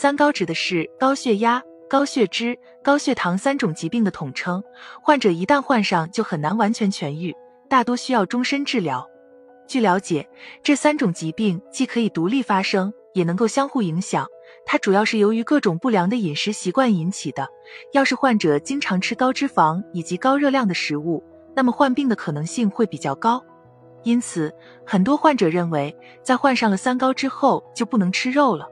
三高指的是高血压、高血脂、高血糖三种疾病的统称，患者一旦患上就很难完全痊愈，大多需要终身治疗。据了解，这三种疾病既可以独立发生，也能够相互影响。它主要是由于各种不良的饮食习惯引起的。要是患者经常吃高脂肪以及高热量的食物，那么患病的可能性会比较高。因此，很多患者认为，在患上了三高之后就不能吃肉了。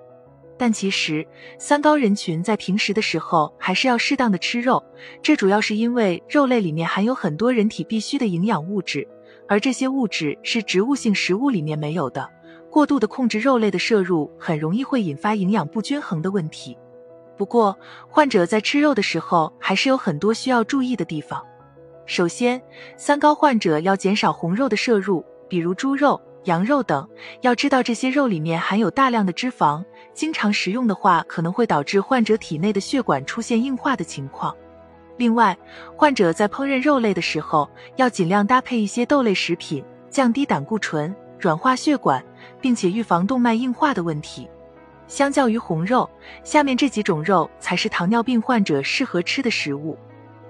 但其实，三高人群在平时的时候还是要适当的吃肉。这主要是因为肉类里面含有很多人体必需的营养物质，而这些物质是植物性食物里面没有的。过度的控制肉类的摄入，很容易会引发营养不均衡的问题。不过，患者在吃肉的时候，还是有很多需要注意的地方。首先，三高患者要减少红肉的摄入，比如猪肉、羊肉等。要知道，这些肉里面含有大量的脂肪，经常食用的话，可能会导致患者体内的血管出现硬化的情况。另外，患者在烹饪肉类的时候，要尽量搭配一些豆类食品，降低胆固醇。软化血管，并且预防动脉硬化的问题。相较于红肉，下面这几种肉才是糖尿病患者适合吃的食物：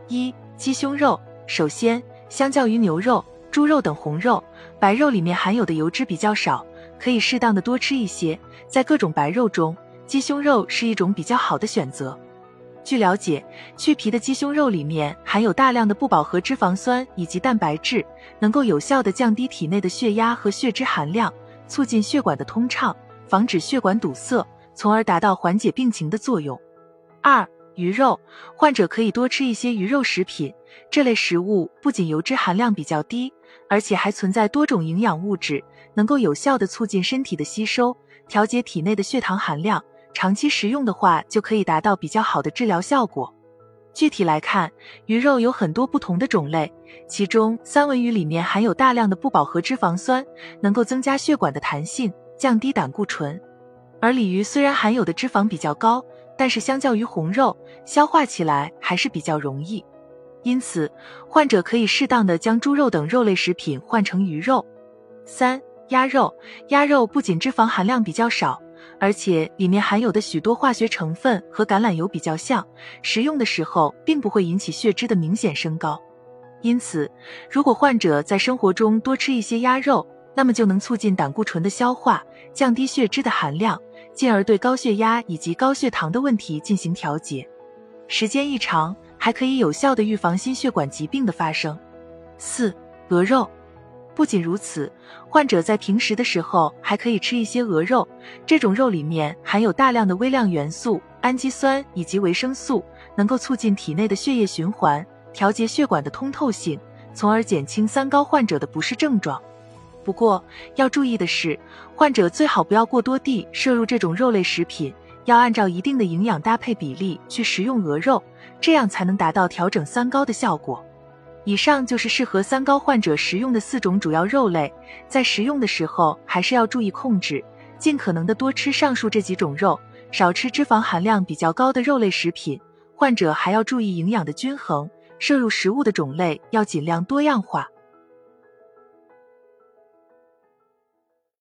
一、鸡胸肉。首先，相较于牛肉、猪肉等红肉，白肉里面含有的油脂比较少，可以适当的多吃一些。在各种白肉中，鸡胸肉是一种比较好的选择。据了解，去皮的鸡胸肉里面含有大量的不饱和脂肪酸以及蛋白质，能够有效的降低体内的血压和血脂含量，促进血管的通畅，防止血管堵塞，从而达到缓解病情的作用。二、鱼肉，患者可以多吃一些鱼肉食品，这类食物不仅油脂含量比较低，而且还存在多种营养物质，能够有效的促进身体的吸收，调节体内的血糖含量。长期食用的话，就可以达到比较好的治疗效果。具体来看，鱼肉有很多不同的种类，其中三文鱼里面含有大量的不饱和脂肪酸，能够增加血管的弹性，降低胆固醇。而鲤鱼虽然含有的脂肪比较高，但是相较于红肉，消化起来还是比较容易。因此，患者可以适当的将猪肉等肉类食品换成鱼肉。三、鸭肉，鸭肉不仅脂肪含量比较少。而且里面含有的许多化学成分和橄榄油比较像，食用的时候并不会引起血脂的明显升高。因此，如果患者在生活中多吃一些鸭肉，那么就能促进胆固醇的消化，降低血脂的含量，进而对高血压以及高血糖的问题进行调节。时间一长，还可以有效的预防心血管疾病的发生。四、鹅肉。不仅如此，患者在平时的时候还可以吃一些鹅肉，这种肉里面含有大量的微量元素、氨基酸以及维生素，能够促进体内的血液循环，调节血管的通透性，从而减轻三高患者的不适症状。不过要注意的是，患者最好不要过多地摄入这种肉类食品，要按照一定的营养搭配比例去食用鹅肉，这样才能达到调整三高的效果。以上就是适合三高患者食用的四种主要肉类，在食用的时候还是要注意控制，尽可能的多吃上述这几种肉，少吃脂肪含量比较高的肉类食品。患者还要注意营养的均衡，摄入食物的种类要尽量多样化。